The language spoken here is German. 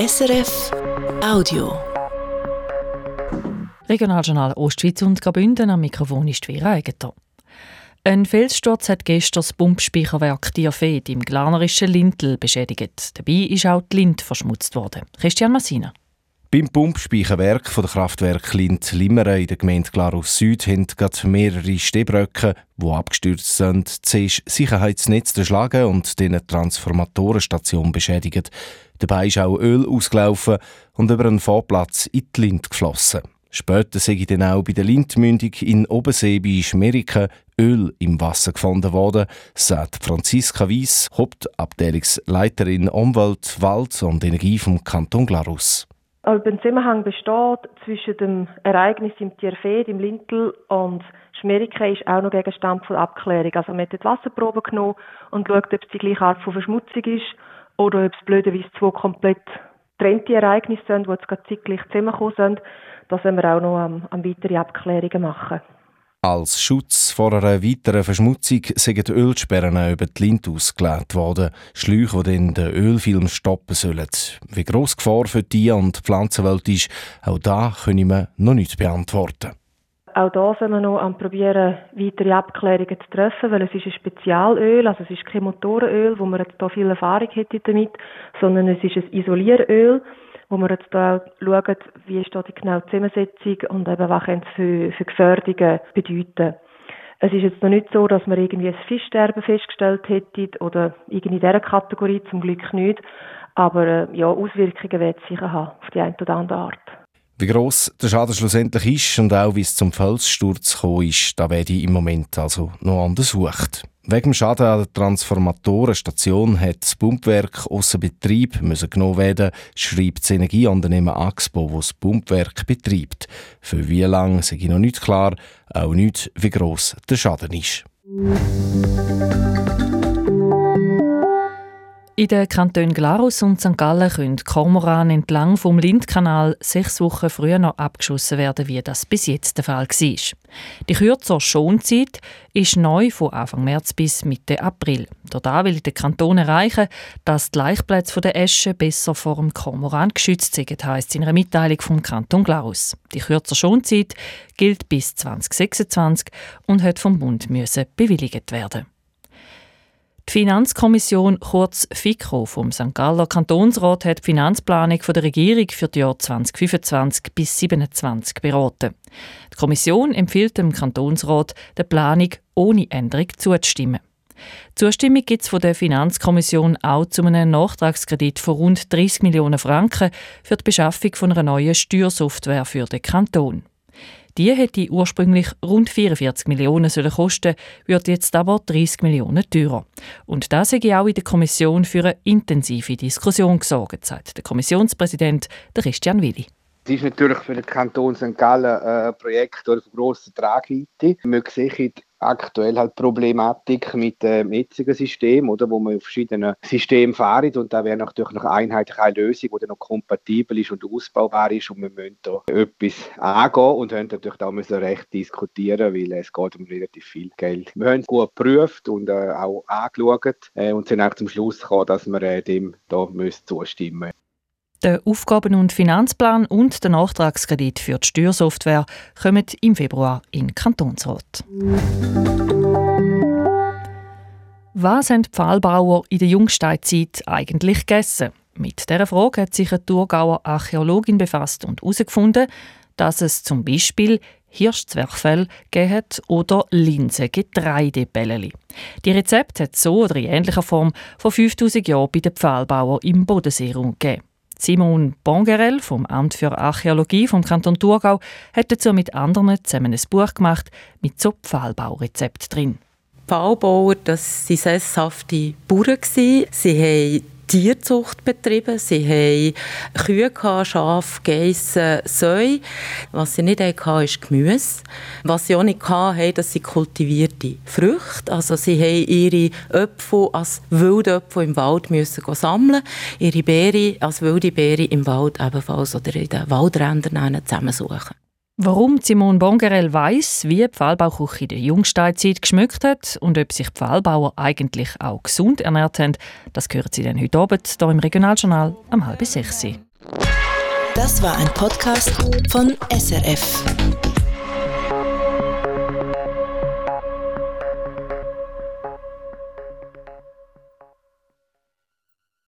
SRF Audio. Regionaljournal Ostschweiz und Graubünden am Mikrofon ist Vera Eigentor. Ein Felssturz hat gestern das Pumpspeicherwerk Diafed im glarnerischen Lintel beschädigt. Dabei ist auch die Lind verschmutzt worden. Christian Massina. Beim Pumpspeicherwerk der Kraftwerk Lind Limmeren in der Gemeinde Glarus Süd haben gerade mehrere Stehbröcke, die abgestürzt sind, zuerst Sicherheitsnetz zerschlagen und den Transformatorenstation beschädigt. Dabei ist auch Öl ausgelaufen und über einen Fahrplatz in die Lind geflossen. Später sei dann auch bei der Lindmündung in Obersee bei Schmeriken Öl im Wasser gefunden worden, sagt Franziska Wies, Hauptabteilungsleiterin Umwelt, Wald und Energie vom Kanton Glarus. Also ein Zusammenhang besteht zwischen dem Ereignis im Tierfeld, im Lintel und Schmerike ist auch noch Gegenstand von Abklärung. Also man hat die Wasserprobe genommen und schaut, ob es die gleiche Art von Verschmutzung ist oder ob es blöderweise zwei komplett getrennte Ereignisse sind, die jetzt gerade zeitgleich zusammengekommen sind. Da sollen wir auch noch am, am weitere Abklärungen machen. Als Schutz vor einer weiteren Verschmutzung sind Ölsperren über die Lint ausgelegt worden. Schläuche, die dann den Ölfilm stoppen sollen. Wie gross die Gefahr für die und Pflanzenwelt ist, auch da können wir noch nicht beantworten. Auch da sind wir noch am probieren, weitere Abklärungen zu treffen, weil es ist ein Spezialöl, also es ist kein Motorenöl, wo man jetzt da viel Erfahrung hätte damit, sondern es ist ein Isolieröl wo wir jetzt da schauen, wie ist da die genaue Zusammensetzung und eben was es für, für Gefährdungen bedeuten. Es ist jetzt noch nicht so, dass wir irgendwie ein Fischsterben festgestellt hätten oder irgendwie in dieser Kategorie, zum Glück nicht. Aber äh, ja, Auswirkungen wird es sicher haben, auf die eine oder andere Art. Wie gross der Schaden schlussendlich ist und auch wie es zum Felssturz gekommen ist, da werde ich im Moment also noch untersucht. Wegen dem Schaden an der Transformatorenstation hat das Pumpwerk außer Betrieb müssen genommen werden, schreibt das Energieunternehmen Axpo, das das Pumpwerk betreibt. Für wie lange sei noch nicht klar, auch nicht, wie gross der Schaden ist. In den Kantonen Glarus und St. Gallen können Kormoran entlang vom Lindkanal sechs Wochen früher noch abgeschossen werden, wie das bis jetzt der Fall war. Die kürzere Schonzeit ist neu von Anfang März bis Mitte April. Dort will der Kanton erreichen, dass die Laichplätze der Esche besser vor dem Kormoran geschützt sind, heisst in einer Mitteilung vom Kanton Glarus. Die kürzere Schonzeit gilt bis 2026 und hat vom Bund müssen bewilligt werden. Die Finanzkommission, kurz FICO, vom St. Galler Kantonsrat hat die Finanzplanung der Regierung für die Jahre 2025 bis 2027 beraten. Die Kommission empfiehlt dem Kantonsrat, der Planung ohne Änderung zuzustimmen. Zustimmung gibt es von der Finanzkommission auch zu einem Nachtragskredit von rund 30 Millionen Franken für die Beschaffung von einer neuen Steuersoftware für den Kanton. Die hätte ursprünglich rund 44 Millionen sollen kosten, wird jetzt aber 30 Millionen teurer. Und das hätte auch in der Kommission für eine intensive Diskussion gesorgt, sagt der Kommissionspräsident Christian Willi. Es ist natürlich für den Kanton St. Gallen ein Projekt von grosser Tragweite. Wir sehen aktuell halt Problematik mit dem jetzigen System, oder, wo man auf verschiedenen Systemen fährt und da wäre natürlich noch einheitlich eine Lösung, die noch kompatibel ist und ausbaubar ist und wir müssen da etwas angehen und haben natürlich da müssen recht diskutieren, weil es geht um relativ viel Geld. Wir haben es gut geprüft und äh, auch angeschaut äh, und sind auch zum Schluss gekommen, dass wir äh, dem da müssen zustimmen müssen. Der Aufgaben- und Finanzplan und der Nachtragskredit für die Steuersoftware kommen im Februar in Kantonsrat. Was haben die Pfahlbauer in der Jungsteinzeit eigentlich gegessen? Mit dieser Frage hat sich eine Thurgauer Archäologin befasst und herausgefunden, dass es zum Beispiel Hirschzwerchfell gegeben oder Linsen-Getreidebälleli. Die Rezepte hat so oder in ähnlicher Form vor 5000 Jahren bei den Pfahlbauern im Bodenseeraum gegeben. Simon Bongerel vom Amt für Archäologie vom Kanton Thurgau hat dazu mit anderen zusammen ein Buch gemacht mit so Pfahlbaurezept drin. Pfahlbauer, das waren sesshafte Bauern. Sie haben Tierzucht betrieben. Sie haben Kühe, Schafe, Geissen, Säue. Was sie nicht hatten, ist Gemüse. Was sie auch nicht hatten, das sind kultivierte Früchte. Also sie haben ihre Äpfel als wilde Äpfel im Wald müssen sammeln, ihre Beere als wilde Beere im Wald ebenfalls oder in den Waldrändern zusammensuchen. Warum Simon Bongerel weiß, wie die Pfahlbauküche in der Jungsteinzeit geschmückt hat und ob sich die Pfahlbauer eigentlich auch gesund ernährt haben, das hören Sie dann heute Abend hier im Regionaljournal am halb sechs. Das war ein Podcast von SRF.